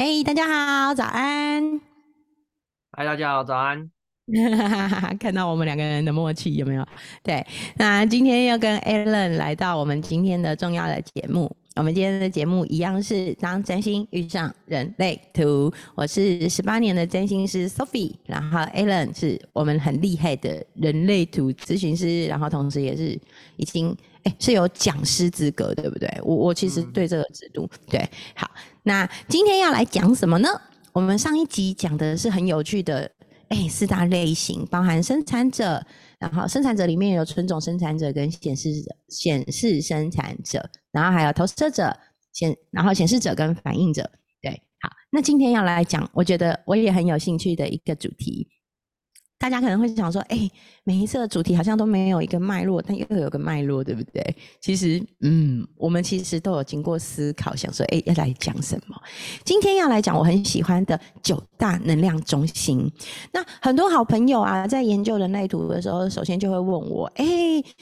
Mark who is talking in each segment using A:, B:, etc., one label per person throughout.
A: 嘿，大家好，早安！
B: 嗨，大家好，早安！
A: 看到我们两个人的默契有没有？对，那今天要跟 Alan 来到我们今天的重要的节目。我们今天的节目一样是当占星遇上人类图。我是十八年的占星师 Sophie，然后 Alan 是我们很厉害的人类图咨询师，然后同时也是已经哎是有讲师资格，对不对？我我其实对这个制度对好。那今天要来讲什么呢？我们上一集讲的是很有趣的哎四大类型，包含生产者。然后生产者里面有纯种生产者跟显示者，显示生产者，然后还有投射者显，然后显示者跟反应者。对，好，那今天要来讲，我觉得我也很有兴趣的一个主题。大家可能会想说，哎，每一次的主题好像都没有一个脉络，但又有个脉络，对不对？其实，嗯，我们其实都有经过思考，想说，哎，要来讲什么？今天要来讲我很喜欢的九大能量中心。那很多好朋友啊，在研究人类图的时候，首先就会问我，哎，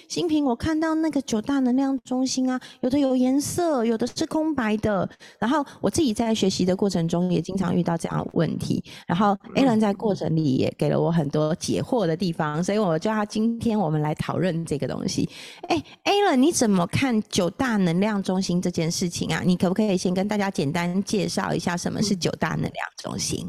A: 新平，我看到那个九大能量中心啊，有的有颜色，有的是空白的。然后我自己在学习的过程中，也经常遇到这样问题。然后 A 人在过程里也给了我很多。解惑的地方，所以我叫他今天我们来讨论这个东西。哎，Alan，你怎么看九大能量中心这件事情啊？你可不可以先跟大家简单介绍一下什么是九大能量中心？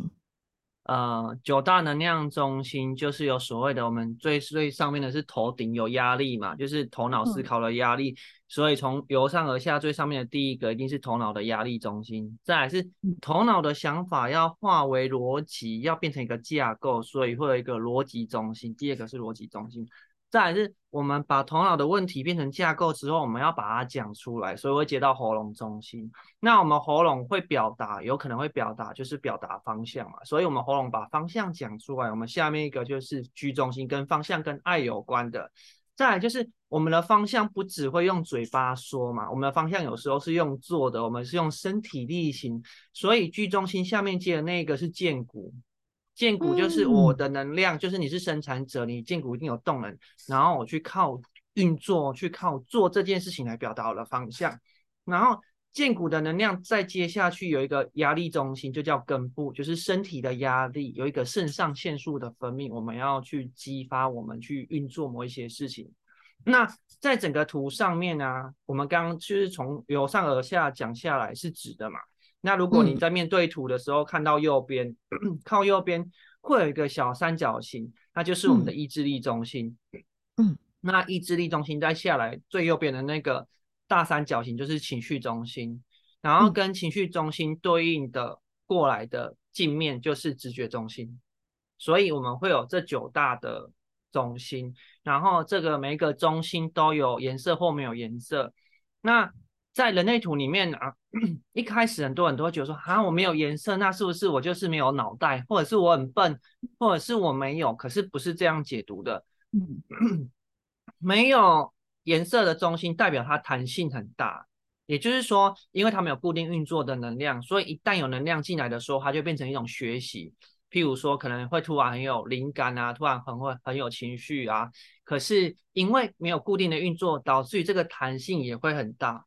B: 呃，九大能量中心就是有所谓的，我们最最上面的是头顶有压力嘛，就是头脑思考的压力，所以从由上而下最上面的第一个一定是头脑的压力中心，再来是头脑的想法要化为逻辑，要变成一个架构，所以会有一个逻辑中心，第二个是逻辑中心。再来是，我们把头脑的问题变成架构之后，我们要把它讲出来，所以会接到喉咙中心。那我们喉咙会表达，有可能会表达，就是表达方向嘛。所以我们喉咙把方向讲出来，我们下面一个就是居中心，跟方向跟爱有关的。再来就是我们的方向不只会用嘴巴说嘛，我们的方向有时候是用做的，我们是用身体力行。所以居中心下面接的那个是剑骨。建股就是我的能量，就是你是生产者，你建股一定有动能，然后我去靠运作，去靠做这件事情来表达我的方向。然后建股的能量再接下去有一个压力中心，就叫根部，就是身体的压力，有一个肾上腺素的分泌，我们要去激发我们去运作某一些事情。那在整个图上面呢，我们刚刚就是从由上而下讲下来是指的嘛？那如果你在面对图的时候看到右边，靠右边会有一个小三角形，那就是我们的意志力中心。嗯，那意志力中心再下来最右边的那个大三角形就是情绪中心，然后跟情绪中心对应的过来的镜面就是直觉中心。所以我们会有这九大的中心，然后这个每一个中心都有颜色或没有颜色。那在人类图里面啊，一开始很多人都会觉得说啊，我没有颜色，那是不是我就是没有脑袋，或者是我很笨，或者是我没有？可是不是这样解读的。没有颜色的中心代表它弹性很大，也就是说，因为它没有固定运作的能量，所以一旦有能量进来的时候，它就变成一种学习。譬如说，可能会突然很有灵感啊，突然很会很有情绪啊。可是因为没有固定的运作，导致于这个弹性也会很大。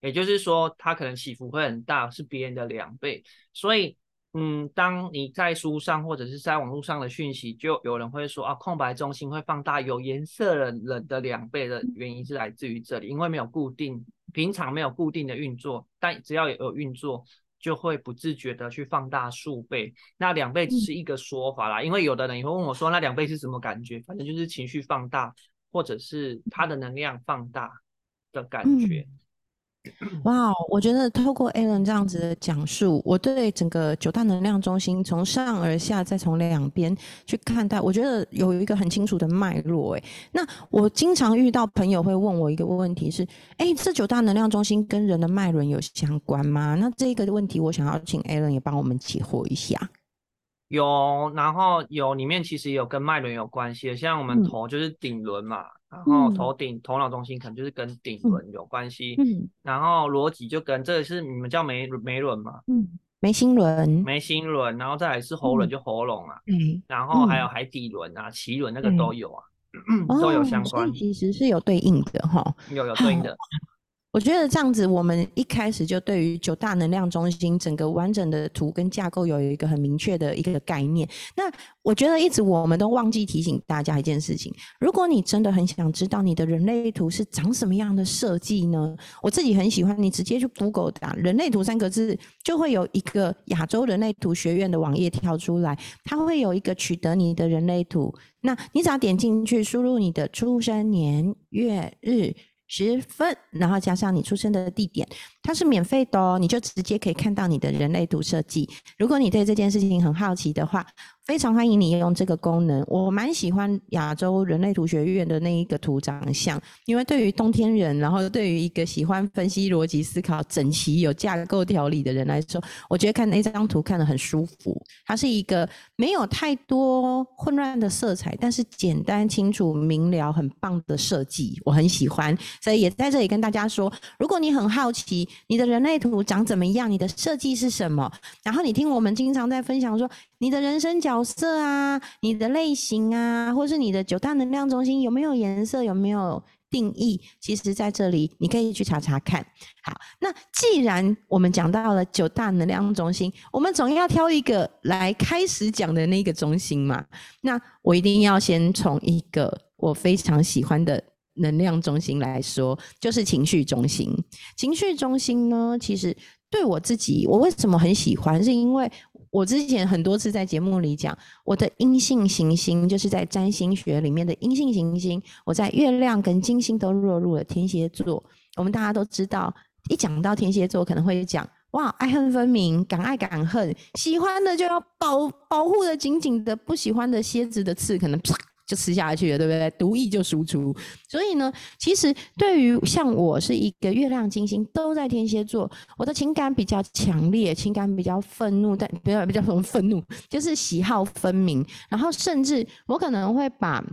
B: 也就是说，它可能起伏会很大，是别人的两倍。所以，嗯，当你在书上或者是在网络上的讯息，就有人会说啊，空白中心会放大，有颜色的人的两倍的原因是来自于这里，因为没有固定，平常没有固定的运作，但只要有运作，就会不自觉的去放大数倍。那两倍只是一个说法啦，因为有的人也会问我说，那两倍是什么感觉？反正就是情绪放大，或者是他的能量放大的感觉。
A: 哇，我觉得透过 Alan 这样子的讲述，我对整个九大能量中心从上而下，再从两边去看待，我觉得有一个很清楚的脉络。哎，那我经常遇到朋友会问我一个问题是：哎，这九大能量中心跟人的脉轮有相关吗？那这个问题，我想要请 Alan 也帮我们解惑一下。
B: 有，然后有里面其实有跟脉轮有关系的，像我们头就是顶轮嘛。然后头顶头脑中心可能就是跟顶轮有关系，嗯，然后逻辑就跟这个是你们叫眉眉轮嘛，
A: 嗯，眉心轮，
B: 眉心轮，然后再来是喉轮就喉咙啊，嗯，然后还有海底轮啊、脐轮那个都有啊，都有相关，
A: 其实是有对应的哈，
B: 有有对应的。
A: 我觉得这样子，我们一开始就对于九大能量中心整个完整的图跟架构有一个很明确的一个概念。那我觉得一直我们都忘记提醒大家一件事情：如果你真的很想知道你的人类图是长什么样的设计呢？我自己很喜欢，你直接去 Google 打“人类图”三个字，就会有一个亚洲人类图学院的网页跳出来，它会有一个取得你的人类图。那你只要点进去，输入你的出生年月日。十分，然后加上你出生的地点，它是免费的哦，你就直接可以看到你的人类图设计。如果你对这件事情很好奇的话。非常欢迎你用这个功能，我蛮喜欢亚洲人类图学院的那一个图长相，因为对于冬天人，然后对于一个喜欢分析逻辑思考、整齐有架构条理的人来说，我觉得看那张图看得很舒服。它是一个没有太多混乱的色彩，但是简单清楚明了，很棒的设计，我很喜欢。所以也在这里跟大家说，如果你很好奇你的人类图长怎么样，你的设计是什么，然后你听我们经常在分享说。你的人生角色啊，你的类型啊，或是你的九大能量中心有没有颜色，有没有定义？其实在这里你可以去查查看。好，那既然我们讲到了九大能量中心，我们总要挑一个来开始讲的那个中心嘛。那我一定要先从一个我非常喜欢的能量中心来说，就是情绪中心。情绪中心呢，其实对我自己，我为什么很喜欢，是因为。我之前很多次在节目里讲，我的阴性行星就是在占星学里面的阴性行星。我在月亮跟金星都落入了天蝎座。我们大家都知道，一讲到天蝎座，可能会讲哇，爱恨分明，敢爱敢恨，喜欢的就要保保护的紧紧的，不喜欢的蝎子的刺可能啪。就吃下去了，对不对？毒液就输出。所以呢，其实对于像我是一个月亮、金星都在天蝎座，我的情感比较强烈，情感比较愤怒，但不要比较什么愤怒，就是喜好分明。然后甚至我可能会把。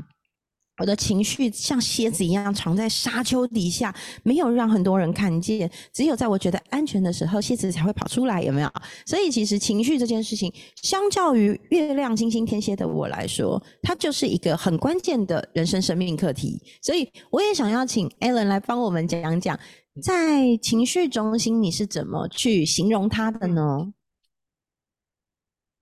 A: 我的情绪像蝎子一样藏在沙丘底下，没有让很多人看见。只有在我觉得安全的时候，蝎子才会跑出来，有没有？所以其实情绪这件事情，相较于月亮、金星、天蝎的我来说，它就是一个很关键的人生生命课题。所以我也想要请 Alan 来帮我们讲讲，在情绪中心你是怎么去形容它的呢？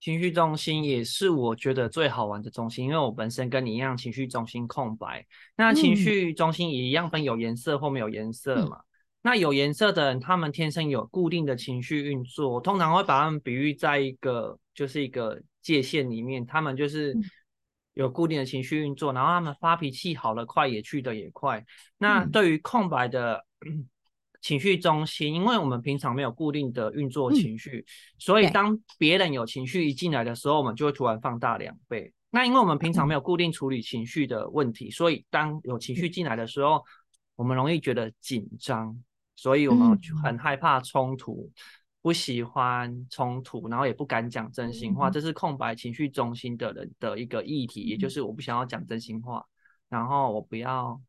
B: 情绪中心也是我觉得最好玩的中心，因为我本身跟你一样情绪中心空白。那情绪中心也一样分有颜色或没有颜色嘛。那有颜色的人，他们天生有固定的情绪运作，通常会把他们比喻在一个就是一个界限里面，他们就是有固定的情绪运作，然后他们发脾气好了快，也去的也快。那对于空白的。情绪中心，因为我们平常没有固定的运作情绪，所以当别人有情绪一进来的时候，我们就会突然放大两倍。那因为我们平常没有固定处理情绪的问题，所以当有情绪进来的时候，我们容易觉得紧张，所以我们很害怕冲突，不喜欢冲突，然后也不敢讲真心话。这是空白情绪中心的人的一个议题，也就是我不想要讲真心话，然后我不要。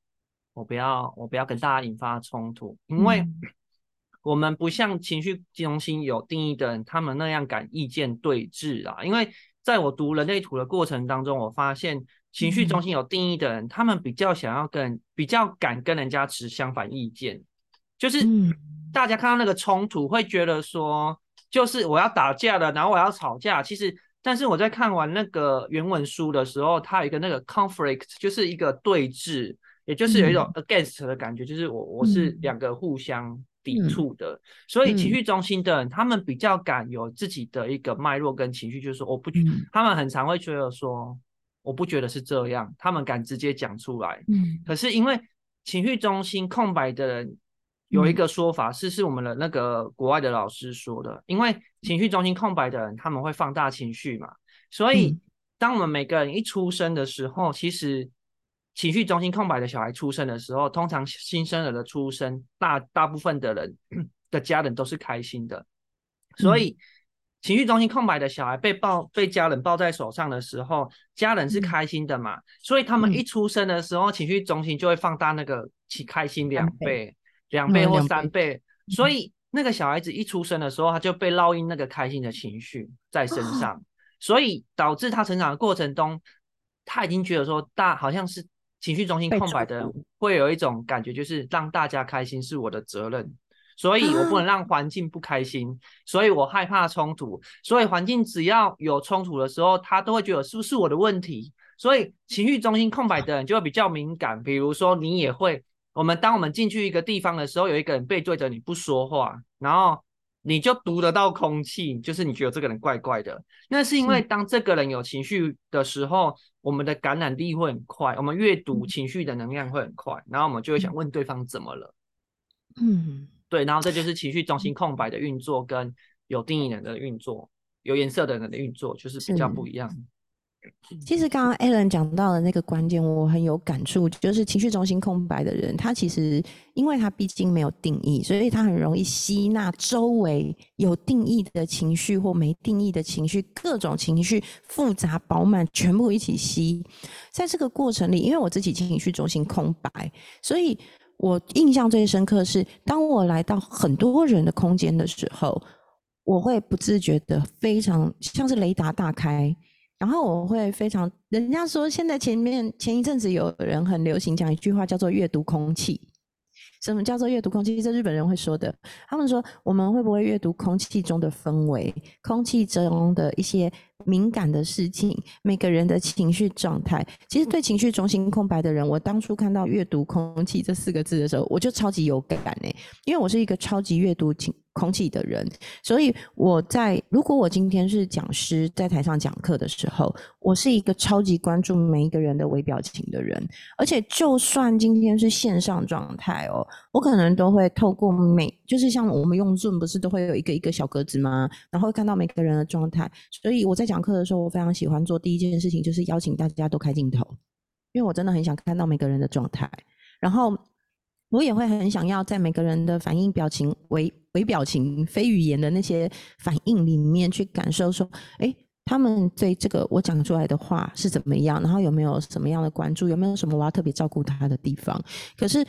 B: 我不要，我不要跟大家引发冲突，因为 我们不像情绪中心有定义的人，他们那样敢意见对峙啊。因为在我读人类图的过程当中，我发现情绪中心有定义的人，他们比较想要跟，比较敢跟人家持相反意见。就是大家看到那个冲突，会觉得说，就是我要打架了，然后我要吵架。其实，但是我在看完那个原文书的时候，它有一个那个 conflict，就是一个对峙。也就是有一种 against 的感觉，就是我我是两个互相抵触的，所以情绪中心的人，他们比较敢有自己的一个脉络跟情绪，就是说我不，他们很常会觉得说我不觉得是这样，他们敢直接讲出来。嗯，可是因为情绪中心空白的人有一个说法是，是我们的那个国外的老师说的，因为情绪中心空白的人他们会放大情绪嘛，所以当我们每个人一出生的时候，其实。情绪中心空白的小孩出生的时候，通常新生儿的出生，大大部分的人的家人都是开心的，所以情绪中心空白的小孩被抱被家人抱在手上的时候，家人是开心的嘛？所以他们一出生的时候，情绪中心就会放大那个起开心两倍、两倍或三倍，所以那个小孩子一出生的时候，他就被烙印那个开心的情绪在身上，所以导致他成长的过程中，他已经觉得说大好像是。情绪中心空白的人会有一种感觉，就是让大家开心是我的责任，所以我不能让环境不开心，所以我害怕冲突，所以环境只要有冲突的时候，他都会觉得是不是我的问题，所以情绪中心空白的人就会比较敏感。比如说你也会，我们当我们进去一个地方的时候，有一个人背对着你不说话，然后。你就读得到空气，就是你觉得这个人怪怪的，那是因为当这个人有情绪的时候，我们的感染力会很快，我们阅读情绪的能量会很快，然后我们就会想问对方怎么了。嗯，对，然后这就是情绪中心空白的运作跟有定义人的运作、有颜色的人的运作，就是比较不一样。
A: 其实刚刚 Alan 讲到的那个关键，我很有感触，就是情绪中心空白的人，他其实因为他毕竟没有定义，所以他很容易吸纳周围有定义的情绪或没定义的情绪，各种情绪复杂饱满，全部一起吸。在这个过程里，因为我自己情绪中心空白，所以我印象最深刻是，当我来到很多人的空间的时候，我会不自觉的非常像是雷达大开。然后我会非常，人家说现在前面前一阵子有人很流行讲一句话叫做阅读空气，什么叫做阅读空气？这日本人会说的。他们说我们会不会阅读空气中的氛围，空气中的一些敏感的事情，每个人的情绪状态。其实对情绪中心空白的人，我当初看到阅读空气这四个字的时候，我就超级有感诶，因为我是一个超级阅读情。空气的人，所以我在如果我今天是讲师在台上讲课的时候，我是一个超级关注每一个人的微表情的人，而且就算今天是线上状态哦，我可能都会透过每就是像我们用 Zoom 不是都会有一个一个小格子吗？然后看到每个人的状态，所以我在讲课的时候，我非常喜欢做第一件事情就是邀请大家都开镜头，因为我真的很想看到每个人的状态，然后。我也会很想要在每个人的反应、表情、微微表情、非语言的那些反应里面去感受，说，哎，他们对这个我讲出来的话是怎么样，然后有没有什么样的关注，有没有什么我要特别照顾他的地方？可是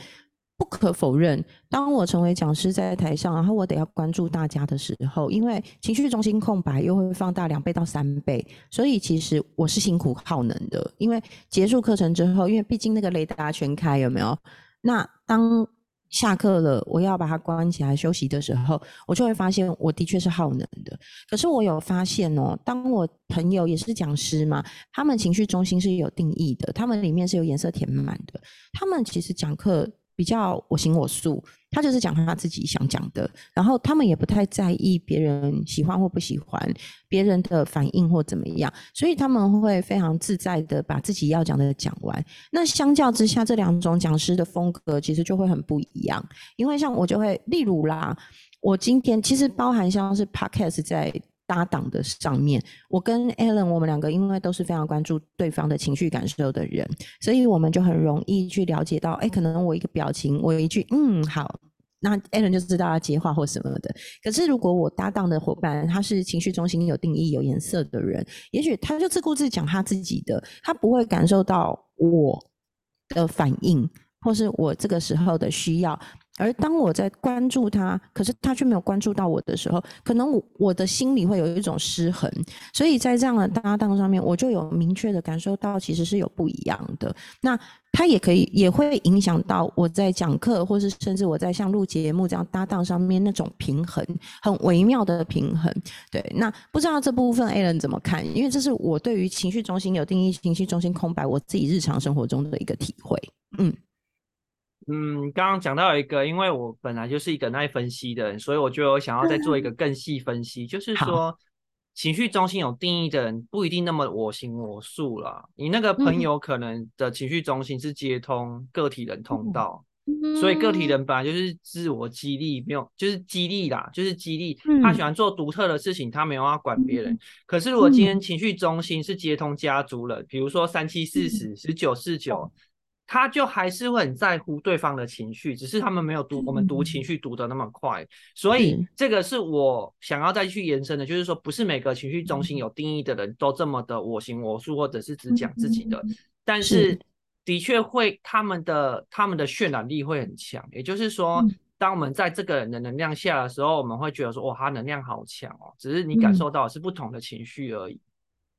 A: 不可否认，当我成为讲师在台上，然后我得要关注大家的时候，因为情绪中心空白又会放大两倍到三倍，所以其实我是辛苦耗能的。因为结束课程之后，因为毕竟那个雷达全开，有没有？那当下课了，我要把它关起来休息的时候，我就会发现我的确是耗能的。可是我有发现哦，当我朋友也是讲师嘛，他们情绪中心是有定义的，他们里面是有颜色填满的，他们其实讲课。比较我行我素，他就是讲他自己想讲的，然后他们也不太在意别人喜欢或不喜欢，别人的反应或怎么样，所以他们会非常自在的把自己要讲的讲完。那相较之下，这两种讲师的风格其实就会很不一样，因为像我就会，例如啦，我今天其实包含像是 podcast 在。搭档的上面，我跟 Alan，我们两个因为都是非常关注对方的情绪感受的人，所以我们就很容易去了解到，哎，可能我一个表情，我有一句嗯好，那 Alan 就知道要接话或什么的。可是如果我搭档的伙伴他是情绪中心有定义、有颜色的人，也许他就自顾自讲他自己的，他不会感受到我的反应，或是我这个时候的需要。而当我在关注他，可是他却没有关注到我的时候，可能我我的心里会有一种失衡。所以在这样的搭档上面，我就有明确的感受到，其实是有不一样的。那他也可以也会影响到我在讲课，或是甚至我在像录节目这样搭档上面那种平衡，很微妙的平衡。对，那不知道这部分 A 人怎么看？因为这是我对于情绪中心有定义、情绪中心空白，我自己日常生活中的一个体会。嗯。
B: 嗯，刚刚讲到一个，因为我本来就是一个爱分析的人，所以我就有想要再做一个更细分析，就是说情绪中心有定义的人不一定那么我行我素了。你那个朋友可能的情绪中心是接通个体人通道，所以个体人本来就是自我激励，没有就是激励啦，就是激励。他喜欢做独特的事情，他没有要管别人。可是如果今天情绪中心是接通家族了，比如说三七四十、十九四九。他就还是会很在乎对方的情绪，只是他们没有读我们读情绪读的那么快，所以这个是我想要再去延伸的，就是说不是每个情绪中心有定义的人都这么的我行我素，或者是只讲自己的，但是的确会他们的他们的渲染力会很强，也就是说，当我们在这个人的能量下的时候，我们会觉得说哇，他能量好强哦，只是你感受到是不同的情绪而已。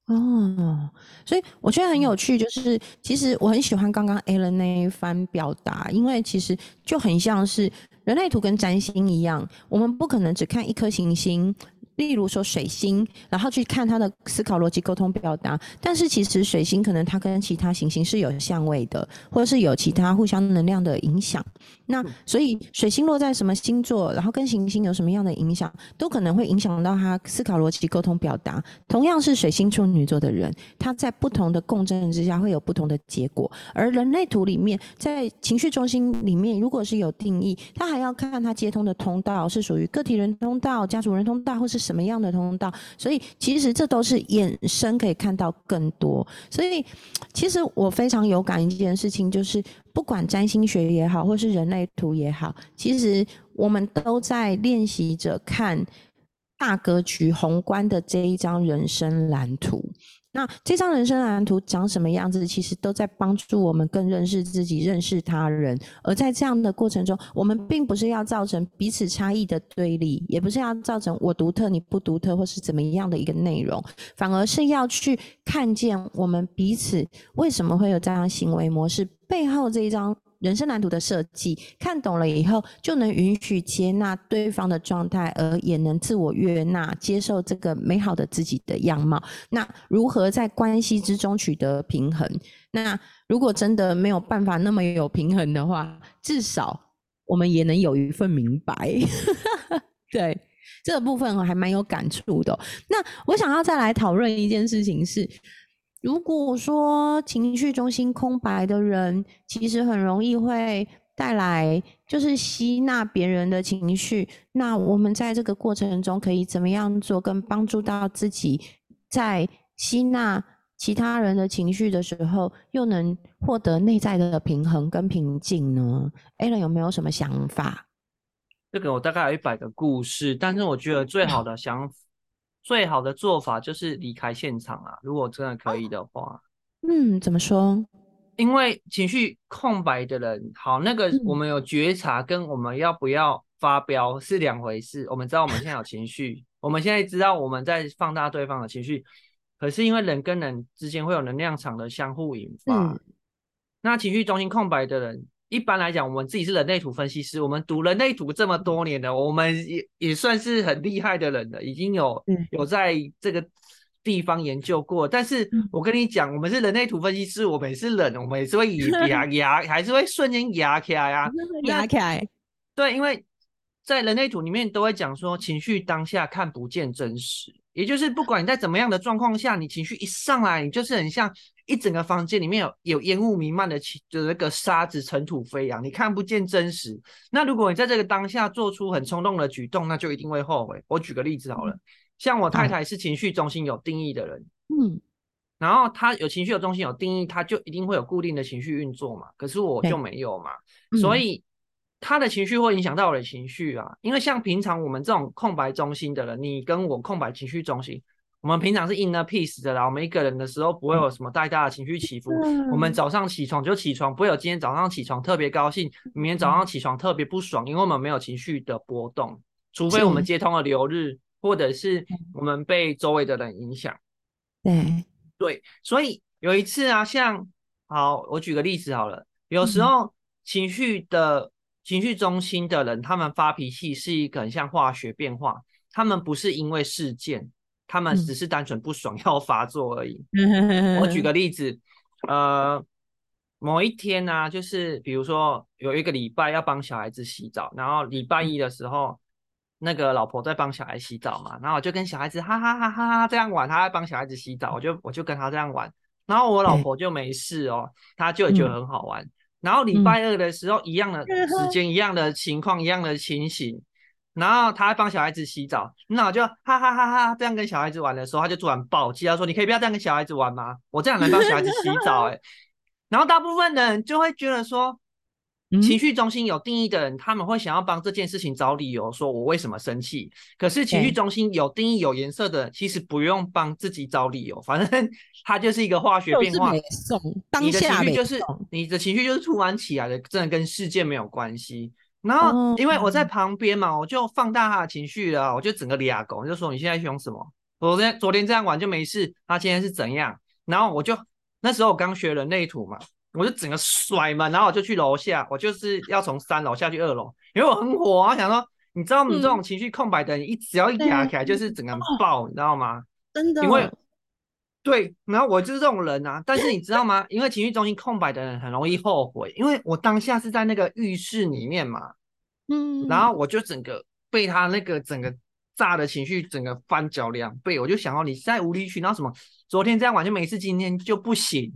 A: 哦，所以我觉得很有趣，就是其实我很喜欢刚刚 Alan 那一番表达，因为其实就很像是人类图跟占星一样，我们不可能只看一颗行星。例如说水星，然后去看他的思考逻辑、沟通表达。但是其实水星可能它跟其他行星是有相位的，或者是有其他互相能量的影响。那所以水星落在什么星座，然后跟行星有什么样的影响，都可能会影响到他思考逻辑、沟通表达。同样是水星处女座的人，他在不同的共振之下会有不同的结果。而人类图里面，在情绪中心里面，如果是有定义，他还要看他接通的通道是属于个体人通道、家族人通道，或是。什么样的通道？所以其实这都是衍生，可以看到更多。所以其实我非常有感一件事情，就是不管占星学也好，或是人类图也好，其实我们都在练习着看大格局、宏观的这一张人生蓝图。那这张人生蓝图长什么样子，其实都在帮助我们更认识自己、认识他人。而在这样的过程中，我们并不是要造成彼此差异的对立，也不是要造成我独特你不独特，或是怎么样的一个内容，反而是要去看见我们彼此为什么会有这样行为模式背后这一张。人生蓝图的设计，看懂了以后，就能允许接纳对方的状态，而也能自我悦纳，接受这个美好的自己的样貌。那如何在关系之中取得平衡？那如果真的没有办法那么有平衡的话，至少我们也能有一份明白。对这个部分，我还蛮有感触的。那我想要再来讨论一件事情是。如果说情绪中心空白的人，其实很容易会带来就是吸纳别人的情绪。那我们在这个过程中可以怎么样做，跟帮助到自己在吸纳其他人的情绪的时候，又能获得内在的平衡跟平静呢？Alan 有没有什么想法？
B: 这个我大概有一百个故事，但是我觉得最好的想法。最好的做法就是离开现场啊！如果真的可以的话，
A: 嗯，怎么说？
B: 因为情绪空白的人，好，那个我们有觉察，跟我们要不要发飙是两回事。我们知道我们现在有情绪，我们现在知道我们在放大对方的情绪，可是因为人跟人之间会有能量场的相互引发，那情绪中心空白的人。一般来讲，我们自己是人类图分析师，我们读人类图这么多年了，我们也也算是很厉害的人了，已经有有在这个地方研究过。但是我跟你讲，我们是人类图分析师，我们也是人，我们也是会 牙牙，还是会瞬间牙起来呀，
A: 压起来。
B: 对，因为在人类图里面都会讲说，情绪当下看不见真实，也就是不管你在怎么样的状况下，你情绪一上来，你就是很像。一整个房间里面有有烟雾弥漫的，就那个沙子尘土飞扬，你看不见真实。那如果你在这个当下做出很冲动的举动，那就一定会后悔。我举个例子好了，像我太太是情绪中心有定义的人，嗯，然后她有情绪有中心有定义，她就一定会有固定的情绪运作嘛。可是我就没有嘛，所以她的情绪会影响到我的情绪啊。因为像平常我们这种空白中心的人，你跟我空白情绪中心。我们平常是 inner peace 的啦，我们一个人的时候不会有什么太大的情绪起伏。我们早上起床就起床，不会有今天早上起床特别高兴，明天早上起床特别不爽，因为我们没有情绪的波动，除非我们接通了流日，或者是我们被周围的人影响。
A: 对
B: 对，所以有一次啊，像好，我举个例子好了，有时候情绪的情绪中心的人，他们发脾气是一个很像化学变化，他们不是因为事件。他们只是单纯不爽要发作而已。我举 个例子，呃，某一天呢，就是比如说有一个礼拜要帮小孩子洗澡，然后礼拜一的时候，那个老婆在帮小孩洗澡嘛，然后我就跟小孩子哈哈哈哈哈这样玩，他在帮小孩子洗澡，我就我就跟他这样玩，然后我老婆就没事哦，她就觉得很好玩。然后礼拜二的时候，一样的时间，一样的情况，一样的情形。然后他帮小孩子洗澡，那我就哈哈哈哈这样跟小孩子玩的时候，他就突然暴气，他说：“你可以不要这样跟小孩子玩吗？我这样能帮小孩子洗澡？”哎，然后大部分的人就会觉得说，情绪中心有定义的人，他们会想要帮这件事情找理由，说我为什么生气。可是情绪中心有定义、有颜色的，其实不用帮自己找理由，反正 它就是一个化学变化。你的情绪就是你的情绪就是突然起来的，真的跟事件没有关系。然后，因为我在旁边嘛，我就放大他的情绪了，我就整个俩狗，就说你现在凶什么？昨天昨天这样玩就没事，他今天是怎样？然后我就那时候我刚学人类图嘛，我就整个甩嘛，然后我就去楼下，我就是要从三楼下去二楼，因为我很火啊，想说，你知道你这种情绪空白的你，一只要一压起来就是整个爆，你知道吗？
A: 真的，
B: 因为对，然后我就是这种人啊，但是你知道吗？因为情绪中心空白的人很容易后悔，因为我当下是在那个浴室里面嘛，嗯，然后我就整个被他那个整个。炸的情绪整个翻脚两倍，我就想到你在无理取闹什么？昨天这样玩就没事，今天就不行。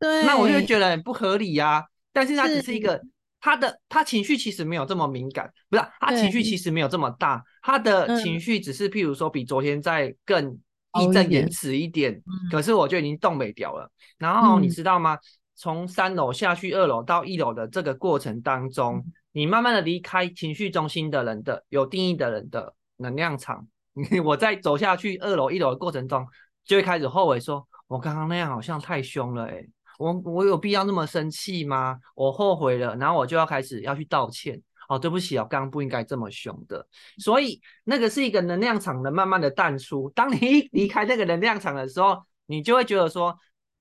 A: 对，
B: 那我就觉得很不合理呀。但是他只是一个，他的他情绪其实没有这么敏感，不是他情绪其实没有这么大，他的情绪只是譬如说比昨天再更义正言辞一点。可是我就已经冻没掉了。然后你知道吗？从三楼下去二楼到一楼的这个过程当中，你慢慢的离开情绪中心的人的有定义的人的。能量场，我在走下去二楼、一楼的过程中，就会开始后悔，说我刚刚那样好像太凶了，哎，我我有必要那么生气吗？我后悔了，然后我就要开始要去道歉，哦，对不起啊，刚刚不应该这么凶的。所以那个是一个能量场的慢慢的淡出。当你一离开那个能量场的时候，你就会觉得说，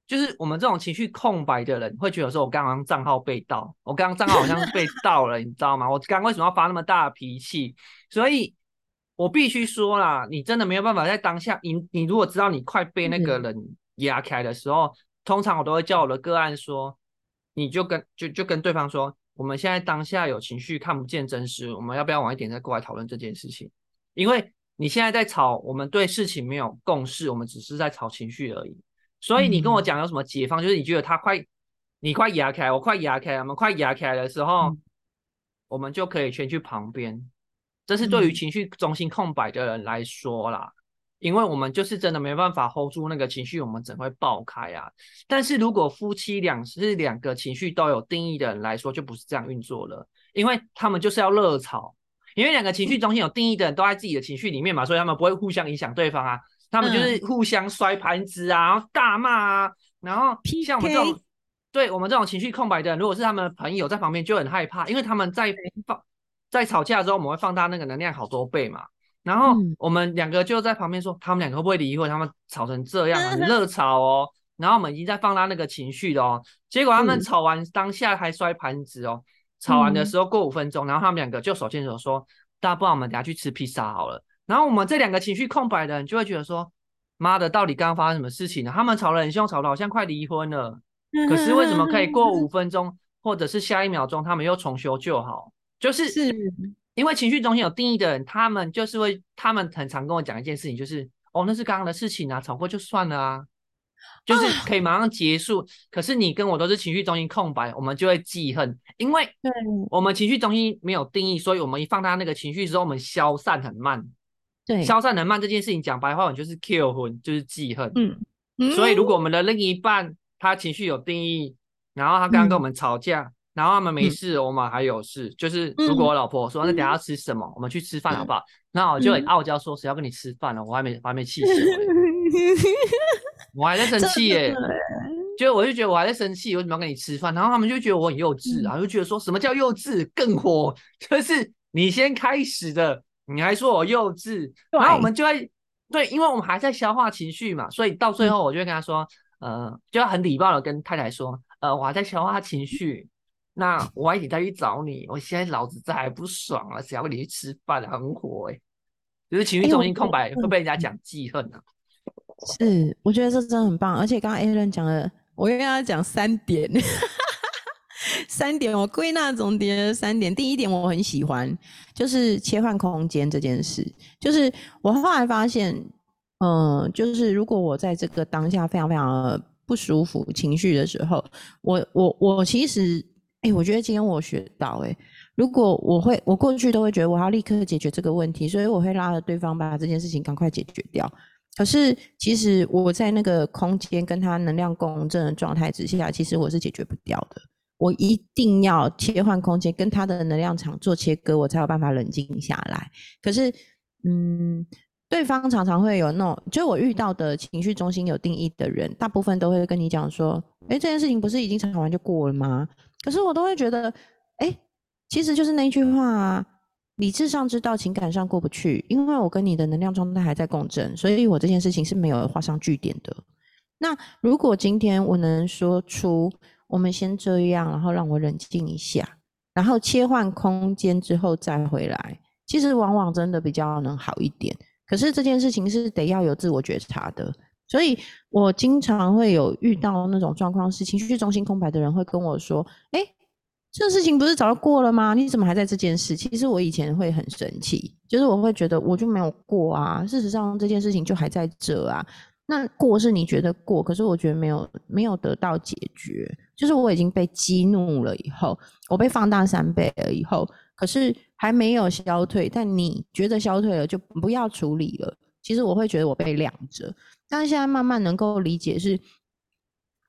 B: 就是我们这种情绪空白的人，会觉得说我刚刚账号被盗，我刚刚账号好像是被 盗了，你知道吗？我刚为什么要发那么大的脾气？所以。我必须说啦，你真的没有办法在当下，你你如果知道你快被那个人压开的时候，通常我都会叫我的个案说，你就跟就就跟对方说，我们现在当下有情绪看不见真实，我们要不要晚一点再过来讨论这件事情？因为你现在在吵，我们对事情没有共识，我们只是在吵情绪而已。所以你跟我讲有什么解放，就是你觉得他快，你快压开，我快压开，我们快压开的时候，我们就可以先去旁边。这是对于情绪中心空白的人来说啦，因为我们就是真的没办法 hold 住那个情绪，我们怎会爆开啊？但是如果夫妻两是两个情绪都有定义的人来说，就不是这样运作了，因为他们就是要热吵，因为两个情绪中心有定义的人都在自己的情绪里面嘛，所以他们不会互相影响对方啊，他们就是互相摔盘子啊，然后大骂啊，然后像我们这种，对我们这种情绪空白的人，如果是他们的朋友在旁边就很害怕，因为他们在放。在吵架的时候，我们会放大那个能量好多倍嘛。然后我们两个就在旁边说，他们两个会不会离婚？他们吵成这样，很 热吵哦。然后我们已经在放大那个情绪了哦。结果他们吵完当下还摔盘子哦。吵完的时候过五分钟，然后他们两个就手牵手说：“大家不然我们等下去吃披萨好了。”然后我们这两个情绪空白的人就会觉得说：“妈的，到底刚刚发生什么事情呢？他们吵得很凶，吵得好像快离婚了。可是为什么可以过五 分钟，或者是下一秒钟，他们又重修旧好？”就是是因为情绪中心有定义的人，他们就是会，他们很常跟我讲一件事情，就是哦，那是刚刚的事情啊，吵过就算了啊，就是可以马上结束。可是你跟我都是情绪中心空白，我们就会记恨，因为我们情绪中心没有定义，所以我们一放大那个情绪之后，我们消散很慢。
A: 对，
B: 消散很慢这件事情讲白话，就是 kill 魂，就是记恨。嗯，所以如果我们的另一半他情绪有定义，然后他刚刚跟我们吵架。然后他们没事，我们还有事。就是如果我老婆说那等下要吃什么，我们去吃饭好不好？那我就很傲娇说谁要跟你吃饭了？我还没我还没气死我还在生气耶。就我就觉得我还在生气，为什么要跟你吃饭？然后他们就觉得我很幼稚啊，就觉得说什么叫幼稚？更火就是你先开始的，你还说我幼稚。然后我们就会对，因为我们还在消化情绪嘛，所以到最后我就会跟他说，呃，就要很礼貌的跟太太说，呃，我还在消化情绪。那我晚一点再去找你。我现在老子在还不爽啊，想要跟你去吃饭，很火哎。就是情绪中心空白会被人家讲记恨啊。
A: 是，我觉得这真的很棒。而且刚刚 A 人讲了，我跟他讲三点，三点我归纳总结三点。第一点我很喜欢，就是切换空间这件事。就是我后来发现，嗯，就是如果我在这个当下非常非常不舒服情绪的时候，我我我其实。哎，我觉得今天我学到，哎，如果我会，我过去都会觉得我要立刻解决这个问题，所以我会拉着对方把这件事情赶快解决掉。可是其实我在那个空间跟他能量共振的状态之下，其实我是解决不掉的。我一定要切换空间，跟他的能量场做切割，我才有办法冷静下来。可是，嗯，对方常常会有那种，就我遇到的情绪中心有定义的人，大部分都会跟你讲说：“哎，这件事情不是已经吵完就过了吗？”可是我都会觉得，哎，其实就是那句话啊，理智上知道，情感上过不去，因为我跟你的能量状态还在共振，所以我这件事情是没有画上句点的。那如果今天我能说出，我们先这样，然后让我冷静一下，然后切换空间之后再回来，其实往往真的比较能好一点。可是这件事情是得要有自我觉察的，所以我经常会有遇到那种状况，是情绪中心空白的人会跟我说：“哎。”这个事情不是早就过了吗？你怎么还在这件事？其实我以前会很生气，就是我会觉得我就没有过啊。事实上这件事情就还在这啊。那过是你觉得过，可是我觉得没有没有得到解决。就是我已经被激怒了以后，我被放大三倍了以后，可是还没有消退。但你觉得消退了就不要处理了。其实我会觉得我被晾着，但是现在慢慢能够理解是。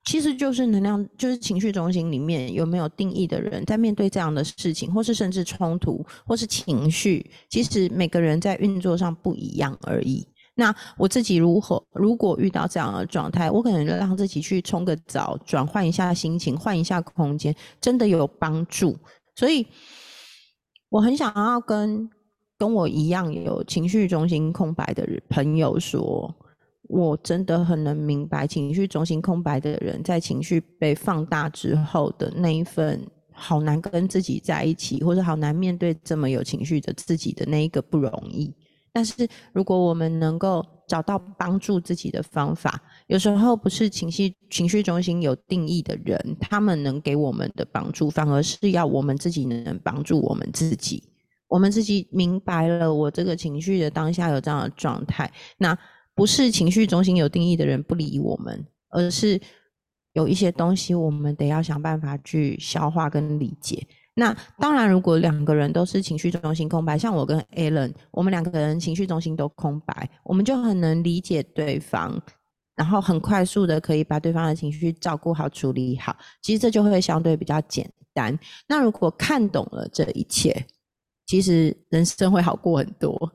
A: 其实就是能量，就是情绪中心里面有没有定义的人，在面对这样的事情，或是甚至冲突，或是情绪，其实每个人在运作上不一样而已。那我自己如何，如果遇到这样的状态，我可能让自己去冲个澡，转换一下心情，换一下空间，真的有帮助。所以我很想要跟跟我一样有情绪中心空白的朋友说。我真的很能明白，情绪中心空白的人，在情绪被放大之后的那一份好难跟自己在一起，或者好难面对这么有情绪的自己的那一个不容易。但是，如果我们能够找到帮助自己的方法，有时候不是情绪情绪中心有定义的人，他们能给我们的帮助，反而是要我们自己能帮助我们自己。我们自己明白了，我这个情绪的当下有这样的状态，那。不是情绪中心有定义的人不理我们，而是有一些东西我们得要想办法去消化跟理解。那当然，如果两个人都是情绪中心空白，像我跟 Alan，我们两个人情绪中心都空白，我们就很能理解对方，然后很快速的可以把对方的情绪照顾好、处理好。其实这就会相对比较简单。那如果看懂了这一切，其实人生会好过很多。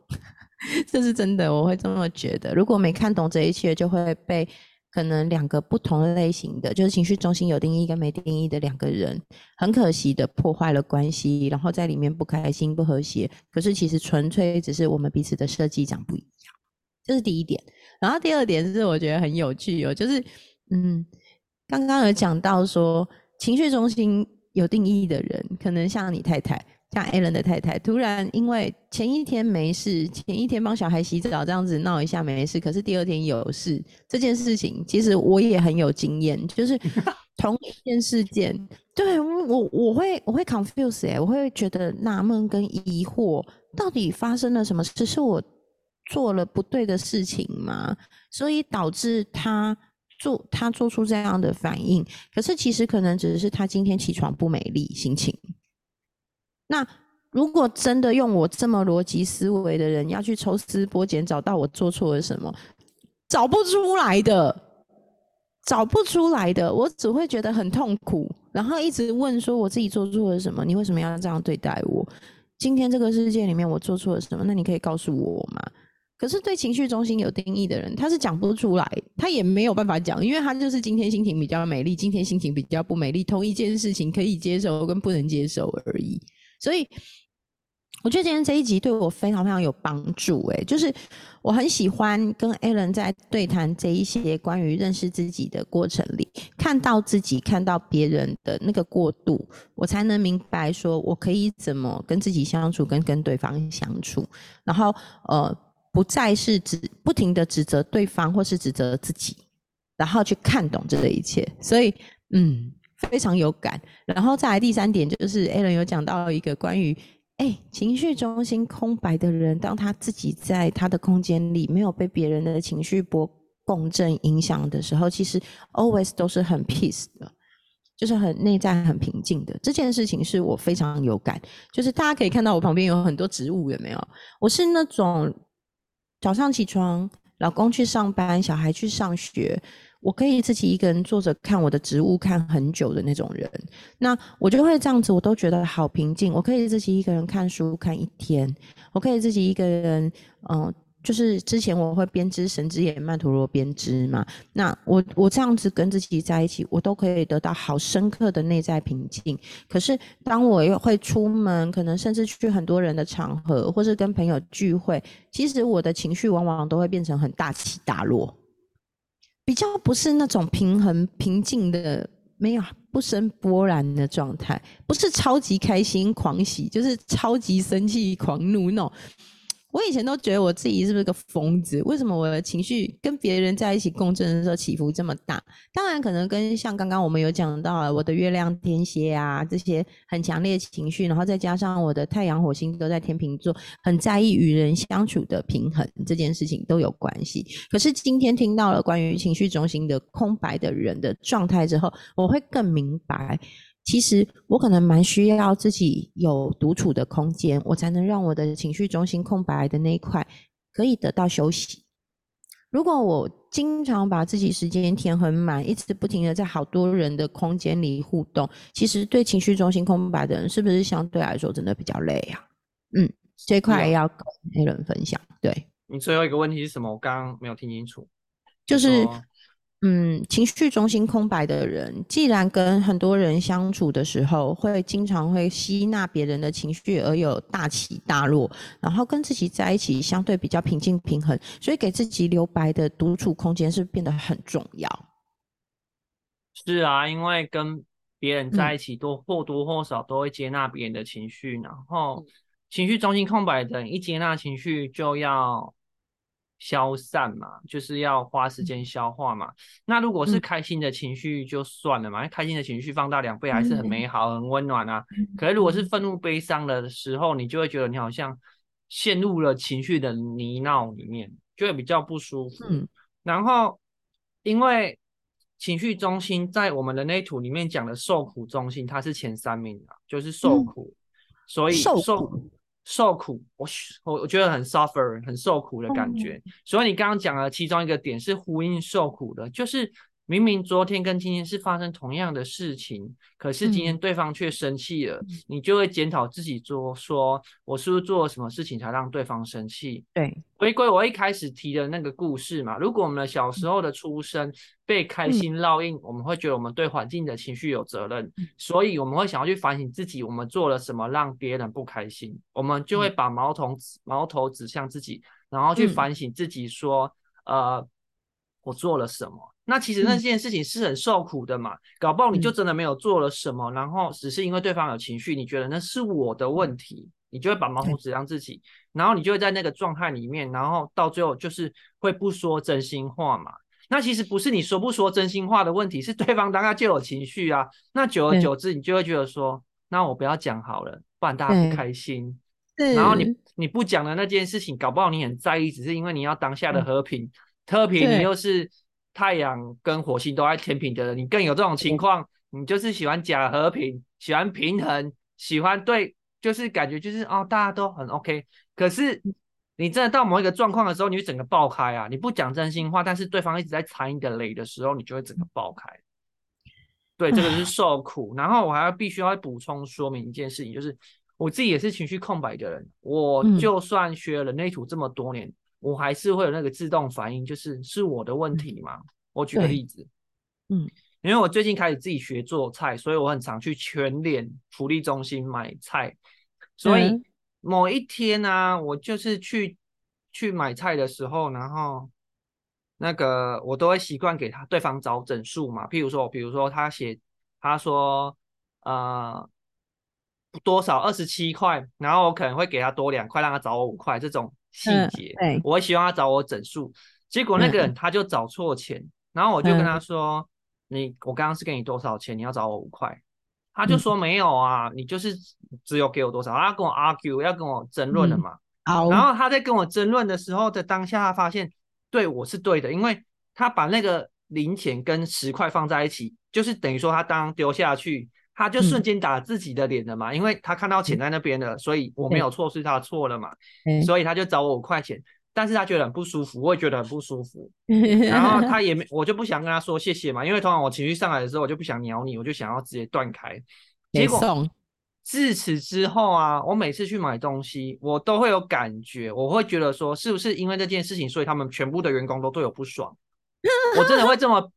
A: 这是真的，我会这么觉得。如果没看懂这一切，就会被可能两个不同类型的，就是情绪中心有定义跟没定义的两个人，很可惜的破坏了关系，然后在里面不开心、不和谐。可是其实纯粹只是我们彼此的设计长不一样，这是第一点。然后第二点是我觉得很有趣哦，就是嗯，刚刚有讲到说情绪中心有定义的人，可能像你太太。像 Allen 的太太突然因为前一天没事，前一天帮小孩洗澡这样子闹一下没事，可是第二天有事。这件事情其实我也很有经验，就是 同一件事件，对我我会我会 confuse 哎，我会觉得纳闷跟疑惑，到底发生了什么事？是我做了不对的事情吗？所以导致他做他做出这样的反应。可是其实可能只是他今天起床不美丽，心情。那如果真的用我这么逻辑思维的人要去抽丝剥茧找到我做错了什么，找不出来的，找不出来的，我只会觉得很痛苦，然后一直问说我自己做错了什么？你为什么要这样对待我？今天这个世界里面我做错了什么？那你可以告诉我吗？可是对情绪中心有定义的人，他是讲不出来，他也没有办法讲，因为他就是今天心情比较美丽，今天心情比较不美丽，同一件事情可以接受跟不能接受而已。所以，我觉得今天这一集对我非常非常有帮助。哎，就是我很喜欢跟 Alan 在对谈这一些关于认识自己的过程里，看到自己，看到别人的那个过渡，我才能明白说我可以怎么跟自己相处，跟跟对方相处。然后，呃，不再是指不停的指责对方，或是指责自己，然后去看懂这一切。所以，嗯。非常有感，然后再来第三点，就是 a l n 有讲到一个关于，哎，情绪中心空白的人，当他自己在他的空间里没有被别人的情绪波共振影响的时候，其实 always 都是很 peace 的，就是很内在很平静的。这件事情是我非常有感，就是大家可以看到我旁边有很多植物，有没有？我是那种早上起床，老公去上班，小孩去上学。我可以自己一个人坐着看我的植物看很久的那种人，那我就会这样子，我都觉得好平静。我可以自己一个人看书看一天，我可以自己一个人，嗯，就是之前我会编织神之眼曼陀罗编织嘛，那我我这样子跟自己在一起，我都可以得到好深刻的内在平静。可是当我又会出门，可能甚至去很多人的场合，或是跟朋友聚会，其实我的情绪往往都会变成很大起大落，比较不是那种平衡平静的，没有不生波澜的状态，不是超级开心狂喜，就是超级生气狂怒闹。我以前都觉得我自己是不是个疯子？为什么我的情绪跟别人在一起共振的时候起伏这么大？当然，可能跟像刚刚我们有讲到我的月亮天蝎啊这些很强烈情绪，然后再加上我的太阳火星都在天秤座，很在意与人相处的平衡这件事情都有关系。可是今天听到了关于情绪中心的空白的人的状态之后，我会更明白。其实我可能蛮需要自己有独处的空间，我才能让我的情绪中心空白的那一块可以得到休息。如果我经常把自己时间填很满，一直不停的在好多人的空间里互动，其实对情绪中心空白的人，是不是相对来说真的比较累啊？嗯，这块要跟黑人分享。对
B: 你最后一个问题是什么？我刚刚没有听清楚，
A: 就是。嗯，情绪中心空白的人，既然跟很多人相处的时候，会经常会吸纳别人的情绪而有大起大落，然后跟自己在一起相对比较平静平衡，所以给自己留白的独处空间是变得很重要。
B: 是啊，因为跟别人在一起，多或多或少都会接纳别人的情绪，然后情绪中心空白的人一接纳情绪就要。消散嘛，就是要花时间消化嘛。那如果是开心的情绪就算了嘛，开心的情绪放大两倍还是很美好、很温暖啊。可是如果是愤怒、悲伤的时候，你就会觉得你好像陷入了情绪的泥淖里面，就会比较不舒服。然后，因为情绪中心在我们人类图里面讲的受苦中心，它是前三名的，就是受苦，所以受苦。受苦，我我我觉得很 suffer，很受苦的感觉。所以你刚刚讲的其中一个点是呼应受苦的，就是。明明昨天跟今天是发生同样的事情，可是今天对方却生气了，你就会检讨自己做，说我是不是做了什么事情才让对方生气？
A: 对，
B: 回归我一开始提的那个故事嘛。如果我们的小时候的出生被开心烙印，我们会觉得我们对环境的情绪有责任，所以我们会想要去反省自己，我们做了什么让别人不开心，我们就会把矛头矛头指向自己，然后去反省自己，说呃，我做了什么。那其实那件事情是很受苦的嘛，搞不好你就真的没有做了什么，然后只是因为对方有情绪，你觉得那是我的问题，你就会把矛头指向自己，然后你就会在那个状态里面，然后到最后就是会不说真心话嘛。那其实不是你说不说真心话的问题，是对方当下就有情绪啊。那久而久之，你就会觉得说，那我不要讲好了，不然大家不开心。然后你你不讲的那件事情，搞不好你很在意，只是因为你要当下的和平，和平你又是。太阳跟火星都在天平的人，你更有这种情况，你就是喜欢假和平，喜欢平衡，喜欢对，就是感觉就是哦，大家都很 OK。可是你真的到某一个状况的时候，你会整个爆开啊！你不讲真心话，但是对方一直在踩你的雷的时候，你就会整个爆开。对，这个是受苦。然后我还要必须要补充说明一件事情，就是我自己也是情绪空白的人，我就算学人类图这么多年。我还是会有那个自动反应，就是是我的问题嘛。我举个例子，
A: 嗯，
B: 因为我最近开始自己学做菜，所以我很常去全联福利中心买菜。所以某一天呢，我就是去去买菜的时候，然后那个我都会习惯给他对方找整数嘛。譬如说，比如说他写他说呃多少二十七块，然后我可能会给他多两块，让他找我五块这种。细节，我会希望他找我整数，结果那个人他就找错钱，然后我就跟他说：“你我刚刚是给你多少钱？你要找我五块。”他就说：“没有啊，你就是只有给我多少。”他跟我 argue，要跟我争论了嘛。然后他在跟我争论的时候的当下，他发现对我是对的，因为他把那个零钱跟十块放在一起，就是等于说他当丢下去。他就瞬间打自己的脸了嘛，因为他看到钱在那边了，所以我没有错是他错了嘛，所以他就找我五块钱，但是他觉得很不舒服，我也觉得很不舒服，然后他也没，我就不想跟他说谢谢嘛，因为通常我情绪上来的时候，我就不想鸟你，我就想要直接断开，结果自此之后啊，我每次去买东西，我都会有感觉，我会觉得说，是不是因为这件事情，所以他们全部的员工都对我不爽？我真的会这么，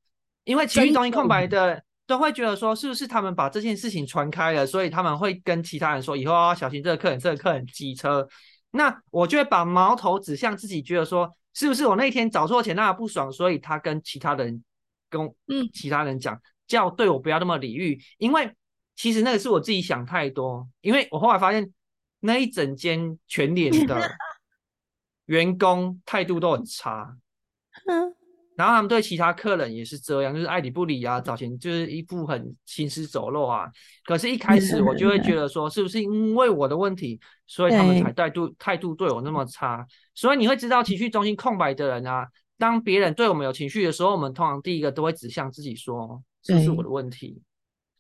B: 因为情绪中心空白的都会觉得说，是不是他们把这件事情传开了，所以他们会跟其他人说，以后要小心这个客人，这个客人机车。那我就会把矛头指向自己，觉得说，是不是我那天找错钱，让他不爽，所以他跟其他人跟嗯其他人讲，叫对我不要那么礼遇，因为。其实那个是我自己想太多，因为我后来发现那一整间全脸的 员工态度都很差，嗯，然后他们对其他客人也是这样，就是爱理不理啊，早前就是一副很行尸走肉啊。可是，一开始我就会觉得说，是不是因为我的问题，所以他们才态度态度对我那么差？所以你会知道，情绪中心空白的人啊，当别人对我们有情绪的时候，我们通常第一个都会指向自己说，是不是我的问题？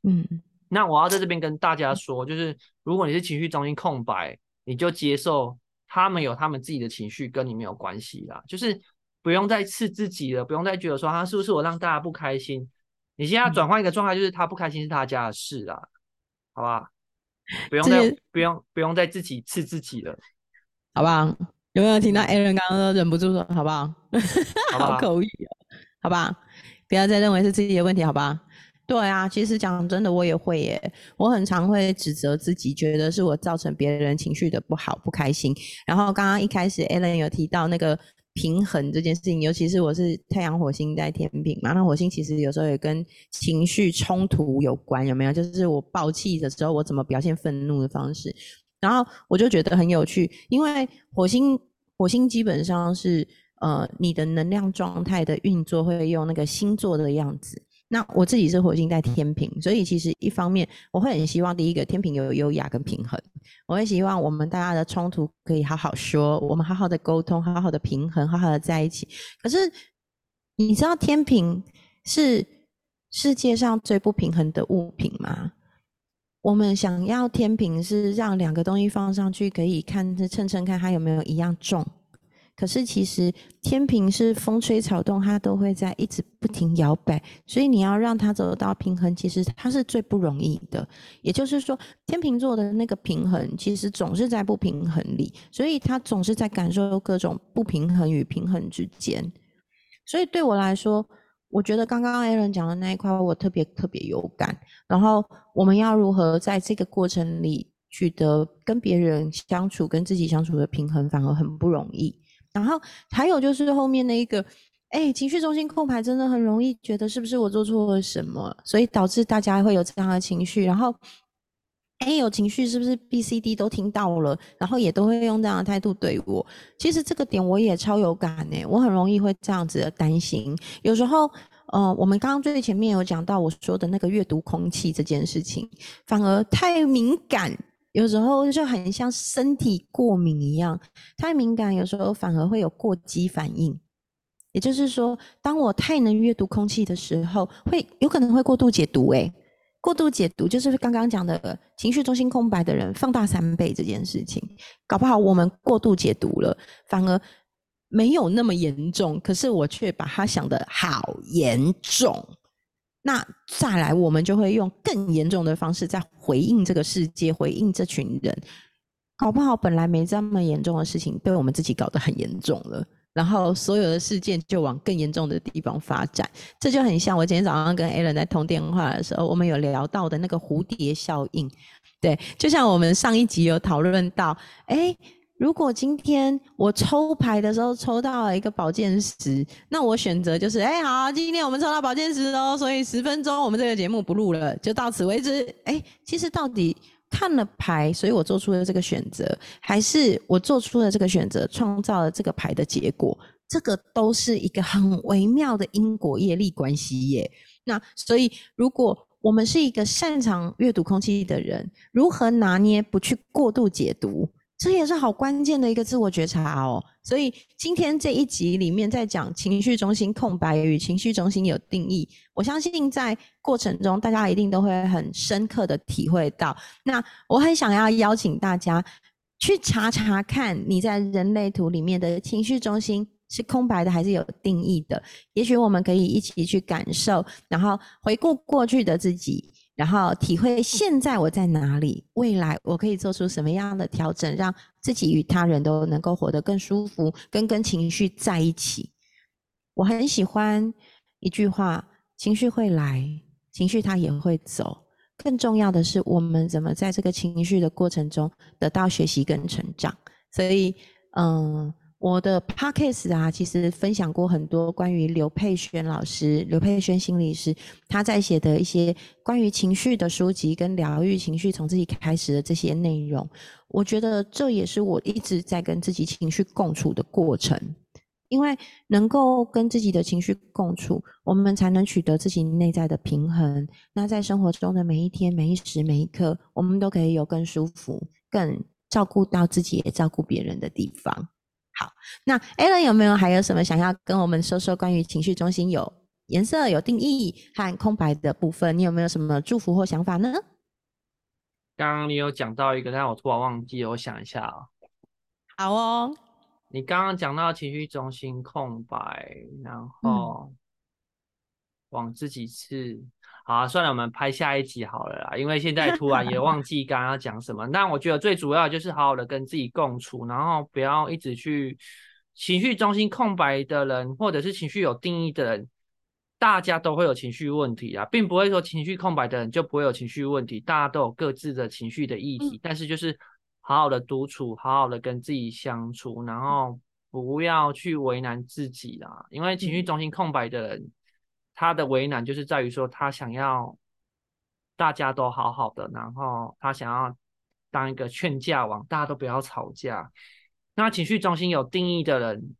B: 嗯。那我要在这边跟大家说，就是如果你是情绪中心空白，你就接受他们有他们自己的情绪，跟你没有关系啦。就是不用再刺自己了，不用再觉得说他是不是我让大家不开心。你现在转换一个状态，就是他不开心是他家的事啦，好吧？不用再不用不用再自己刺自己了，
A: 好不好？有没有听到 Aaron 刚刚忍不住说，好不好？
B: 好
A: 口语哦，好吧？不要再认为是自己的问题，好吧？对啊，其实讲真的，我也会耶。我很常会指责自己，觉得是我造成别人情绪的不好、不开心。然后刚刚一开始，Alan 有提到那个平衡这件事情，尤其是我是太阳火星在天平嘛，那火星其实有时候也跟情绪冲突有关，有没有？就是我暴气的时候，我怎么表现愤怒的方式。然后我就觉得很有趣，因为火星火星基本上是呃你的能量状态的运作会用那个星座的样子。那我自己是火星在天平，所以其实一方面我会很希望第一个天平有优雅跟平衡，我会希望我们大家的冲突可以好好说，我们好好的沟通，好好的平衡，好好的在一起。可是你知道天平是世界上最不平衡的物品吗？我们想要天平是让两个东西放上去可以看称称看它有没有一样重。可是其实天平是风吹草动，它都会在一直不停摇摆，所以你要让它走得到平衡，其实它是最不容易的。也就是说，天平座的那个平衡，其实总是在不平衡里，所以它总是在感受各种不平衡与平衡之间。所以对我来说，我觉得刚刚 Aaron 讲的那一块，我特别特别有感。然后我们要如何在这个过程里取得跟别人相处、跟自己相处的平衡，反而很不容易。然后还有就是后面那一个，哎，情绪中心空白真的很容易觉得是不是我做错了什么，所以导致大家会有这样的情绪。然后，哎，有情绪是不是 B、C、D 都听到了，然后也都会用这样的态度对我。其实这个点我也超有感呢，我很容易会这样子的担心。有时候，呃，我们刚刚最前面有讲到我说的那个阅读空气这件事情，反而太敏感。有时候就很像身体过敏一样，太敏感，有时候反而会有过激反应。也就是说，当我太能阅读空气的时候，会有可能会过度解读。诶，过度解读就是刚刚讲的情绪中心空白的人放大三倍这件事情，搞不好我们过度解读了，反而没有那么严重，可是我却把它想的好严重。那再来，我们就会用更严重的方式在回应这个世界，回应这群人。搞不好本来没这么严重的事情，被我们自己搞得很严重了，然后所有的事件就往更严重的地方发展。这就很像我今天早上跟 a l a n 在通电话的时候，我们有聊到的那个蝴蝶效应。对，就像我们上一集有讨论到，哎。如果今天我抽牌的时候抽到了一个宝剑十，那我选择就是，哎，好，今天我们抽到宝剑十哦，所以十分钟我们这个节目不录了，就到此为止。哎，其实到底看了牌，所以我做出了这个选择，还是我做出了这个选择，创造了这个牌的结果，这个都是一个很微妙的因果业力关系耶。那所以，如果我们是一个擅长阅读空气的人，如何拿捏不去过度解读？这也是好关键的一个自我觉察哦，所以今天这一集里面在讲情绪中心空白与情绪中心有定义，我相信在过程中大家一定都会很深刻的体会到。那我很想要邀请大家去查查看你在人类图里面的情绪中心是空白的还是有定义的，也许我们可以一起去感受，然后回顾过去的自己。然后体会现在我在哪里，未来我可以做出什么样的调整，让自己与他人都能够活得更舒服，跟跟情绪在一起。我很喜欢一句话：情绪会来，情绪它也会走。更重要的是，我们怎么在这个情绪的过程中得到学习跟成长。所以，嗯。我的 podcast 啊，其实分享过很多关于刘佩轩老师、刘佩轩心理师他在写的一些关于情绪的书籍，跟疗愈情绪从自己开始的这些内容。我觉得这也是我一直在跟自己情绪共处的过程，因为能够跟自己的情绪共处，我们才能取得自己内在的平衡。那在生活中的每一天、每一时、每一刻，我们都可以有更舒服、更照顾到自己也照顾别人的地方。好，那 Alan 有没有还有什么想要跟我们说说关于情绪中心有颜色、有定义和空白的部分？你有没有什么祝福或想法呢？
B: 刚刚你有讲到一个，但我突然忘记，我想一下啊。
A: 好哦，
B: 你刚刚讲到情绪中心空白，然后往自己是。好，算了，我们拍下一集好了啦。因为现在突然也忘 记刚刚讲什么。但我觉得最主要就是好好的跟自己共处，然后不要一直去情绪中心空白的人，或者是情绪有定义的人，大家都会有情绪问题啊，并不会说情绪空白的人就不会有情绪问题。大家都有各自的情绪的议题，但是就是好好的独处，好好的跟自己相处，然后不要去为难自己啦。因为情绪中心空白的人。他的为难就是在于说，他想要大家都好好的，然后他想要当一个劝架王，大家都不要吵架。那情绪中心有定义的人，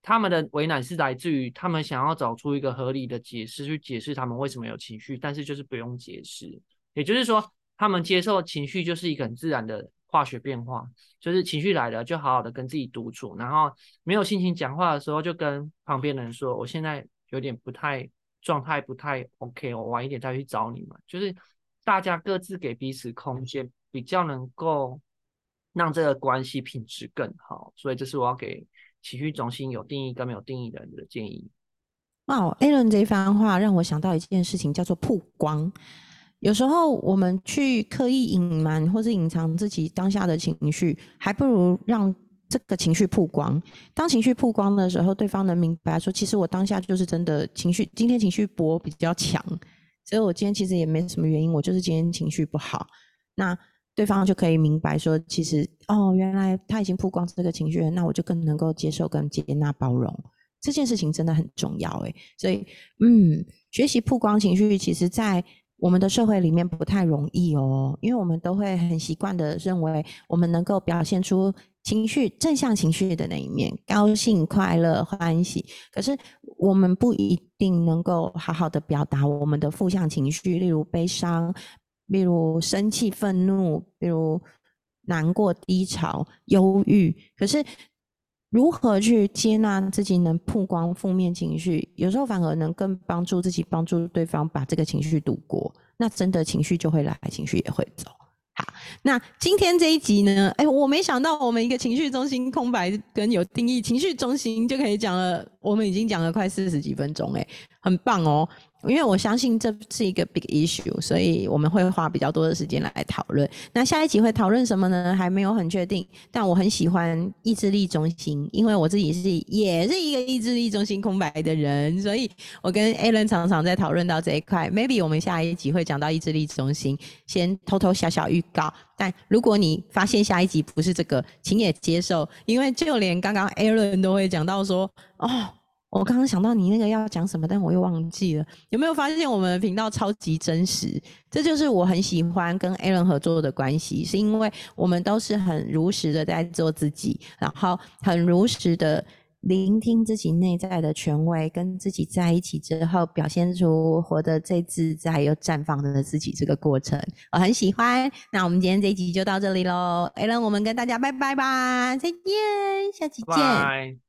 B: 他们的为难是来自于他们想要找出一个合理的解释，去解释他们为什么有情绪，但是就是不用解释。也就是说，他们接受情绪就是一个很自然的化学变化，就是情绪来了就好好的跟自己独处，然后没有心情讲话的时候，就跟旁边人说：“我现在有点不太。”状态不太 OK，我晚一点再去找你们。就是大家各自给彼此空间，比较能够让这个关系品质更好。所以这是我要给情绪中心有定义跟没有定义的人的建议。
A: 哇，Alan 这番话让我想到一件事情，叫做曝光。有时候我们去刻意隐瞒或者隐藏自己当下的情绪，还不如让。这个情绪曝光，当情绪曝光的时候，对方能明白说，其实我当下就是真的情绪，今天情绪波比较强，所以我今天其实也没什么原因，我就是今天情绪不好。那对方就可以明白说，其实哦，原来他已经曝光这个情绪，那我就更能够接受、跟接纳、包容这件事情，真的很重要诶。所以，嗯，学习曝光情绪，其实在我们的社会里面不太容易哦，因为我们都会很习惯的认为，我们能够表现出。情绪正向情绪的那一面，高兴、快乐、欢喜。可是我们不一定能够好好的表达我们的负向情绪，例如悲伤，例如生气、愤怒，例如难过、低潮、忧郁。可是如何去接纳自己能曝光负面情绪，有时候反而能更帮助自己，帮助对方把这个情绪度过。那真的情绪就会来，情绪也会走。好，那今天这一集呢？哎，我没想到我们一个情绪中心空白跟有定义情绪中心就可以讲了，我们已经讲了快四十几分钟，哎，很棒哦。因为我相信这是一个 big issue，所以我们会花比较多的时间来讨论。那下一集会讨论什么呢？还没有很确定。但我很喜欢意志力中心，因为我自己是也是一个意志力中心空白的人，所以我跟 Alan 常常在讨论到这一块。Maybe 我们下一集会讲到意志力中心，先偷偷小小预告。但如果你发现下一集不是这个，请也接受，因为就连刚刚 Alan 都会讲到说，哦。我刚刚想到你那个要讲什么，但我又忘记了。有没有发现我们的频道超级真实？这就是我很喜欢跟 Aaron 合作的关系，是因为我们都是很如实的在做自己，然后很如实的聆听自己内在的权威，跟自己在一起之后，表现出活得最自在又绽放的自己这个过程，我很喜欢。那我们今天这一集就到这里喽，Aaron，我们跟大家拜拜吧，再见，下期见。